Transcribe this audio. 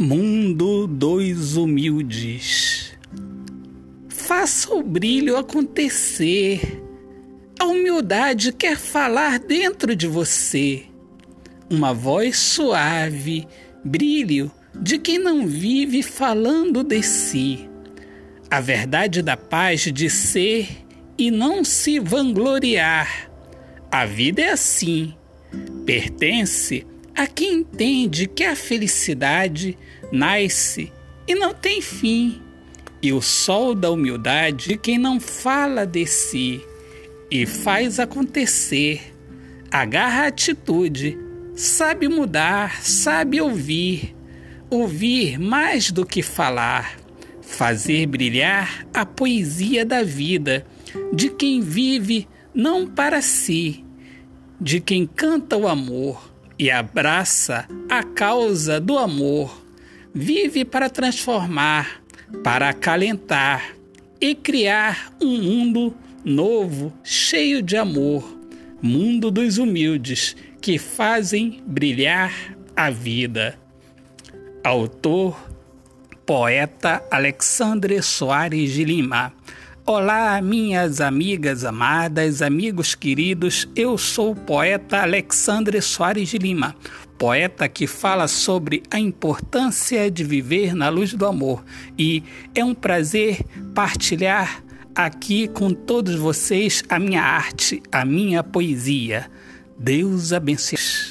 Mundo dos humildes. Faça o brilho acontecer. A humildade quer falar dentro de você. Uma voz suave, brilho de quem não vive falando de si. A verdade da paz de ser e não se vangloriar. A vida é assim. Pertence a quem entende que a felicidade nasce e não tem fim, e o sol da humildade de quem não fala de si e faz acontecer, agarra a atitude, sabe mudar, sabe ouvir, ouvir mais do que falar, fazer brilhar a poesia da vida de quem vive não para si, de quem canta o amor e abraça a causa do amor. Vive para transformar, para acalentar e criar um mundo novo, cheio de amor. Mundo dos humildes que fazem brilhar a vida. Autor, poeta Alexandre Soares de Lima. Olá, minhas amigas amadas, amigos queridos, eu sou o poeta Alexandre Soares de Lima, poeta que fala sobre a importância de viver na luz do amor e é um prazer partilhar aqui com todos vocês a minha arte, a minha poesia. Deus abençoe.